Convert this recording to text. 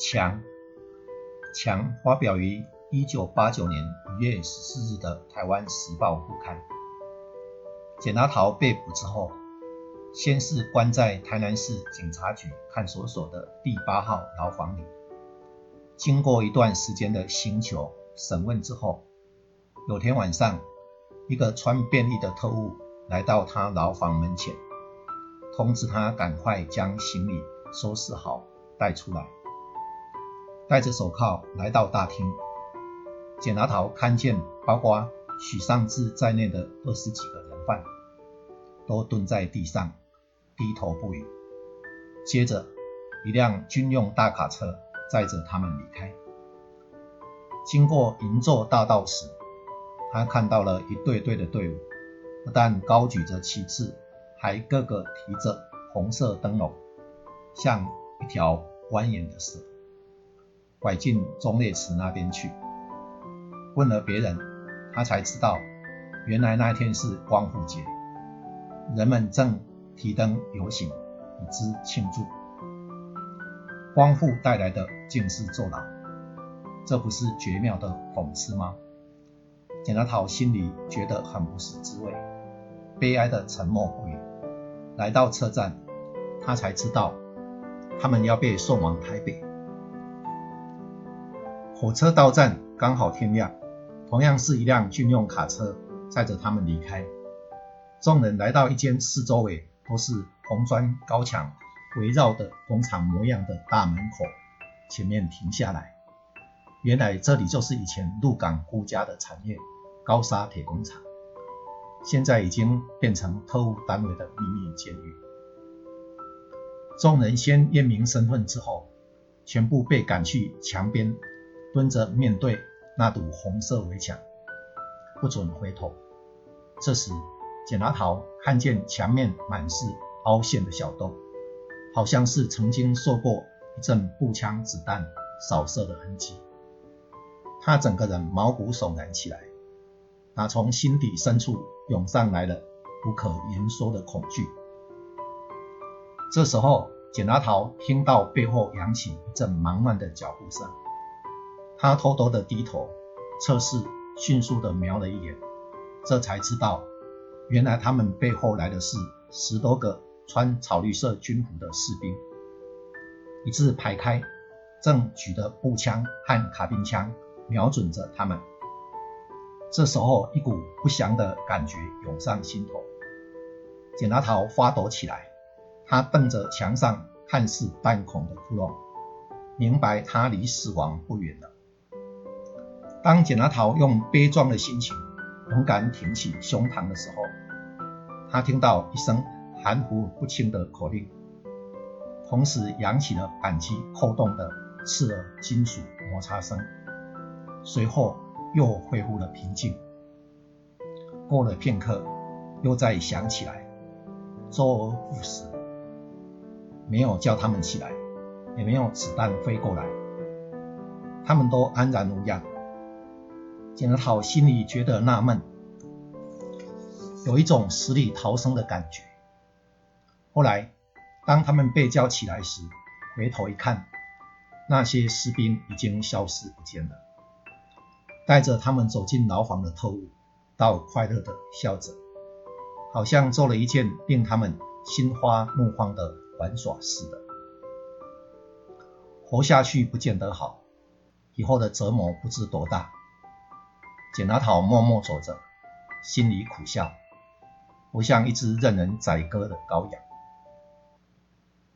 强强发表于一九八九年五月十四日的《台湾时报》副刊。简达桃被捕之后，先是关在台南市警察局看守所的第八号牢房里。经过一段时间的刑求审问之后，有天晚上，一个穿便衣的特务来到他牢房门前，通知他赶快将行李收拾好带出来。戴着手铐来到大厅，简拿桃看见包括许尚志在内的二十几个人犯，都蹲在地上低头不语。接着，一辆军用大卡车载着他们离开。经过银座大道时，他看到了一队队的队伍，不但高举着旗帜，还个个提着红色灯笼，像一条蜿蜒的蛇。拐进忠烈祠那边去，问了别人，他才知道，原来那天是光复节，人们正提灯游行，以之庆祝。光复带来的竟是坐牢，这不是绝妙的讽刺吗？简拿桃心里觉得很不是滋味，悲哀的沉默不语。来到车站，他才知道，他们要被送往台北。火车到站刚好天亮，同样是一辆军用卡车载着他们离开。众人来到一间四周围都是红砖高墙围绕的工厂模样的大门口，前面停下来。原来这里就是以前鹿港孤家的产业高沙铁工厂，现在已经变成特务单位的秘密监狱。众人先验明身份之后，全部被赶去墙边。蹲着面对那堵红色围墙，不准回头。这时，简拿桃看见墙面满是凹陷的小洞，好像是曾经受过一阵步枪子弹扫射的痕迹。他整个人毛骨悚然起来，打从心底深处涌上来了不可言说的恐惧。这时候，简拿桃听到背后扬起一阵忙乱的脚步声。他偷偷的低头测试，迅速的瞄了一眼，这才知道，原来他们背后来的是十多个穿草绿色军服的士兵，一字排开，正举着步枪和卡宾枪瞄准着他们。这时候，一股不祥的感觉涌上心头，简拿桃发抖起来，他瞪着墙上看似弹孔的窟窿，明白他离死亡不远了。当简拿桃用悲壮的心情勇敢挺起胸膛的时候，他听到一声含糊不清的口令，同时扬起了扳机扣动的刺耳金属摩擦声，随后又恢复了平静。过了片刻，又再响起来，周而复始，没有叫他们起来，也没有子弹飞过来，他们都安然无恙。简拿桃心里觉得纳闷，有一种死里逃生的感觉。后来，当他们被叫起来时，回头一看，那些士兵已经消失不见了。带着他们走进牢房的特务，倒快乐的笑着，好像做了一件令他们心花怒放的玩耍似的。活下去不见得好，以后的折磨不知多大。简拿桃默默走着，心里苦笑，不像一只任人宰割的羔羊。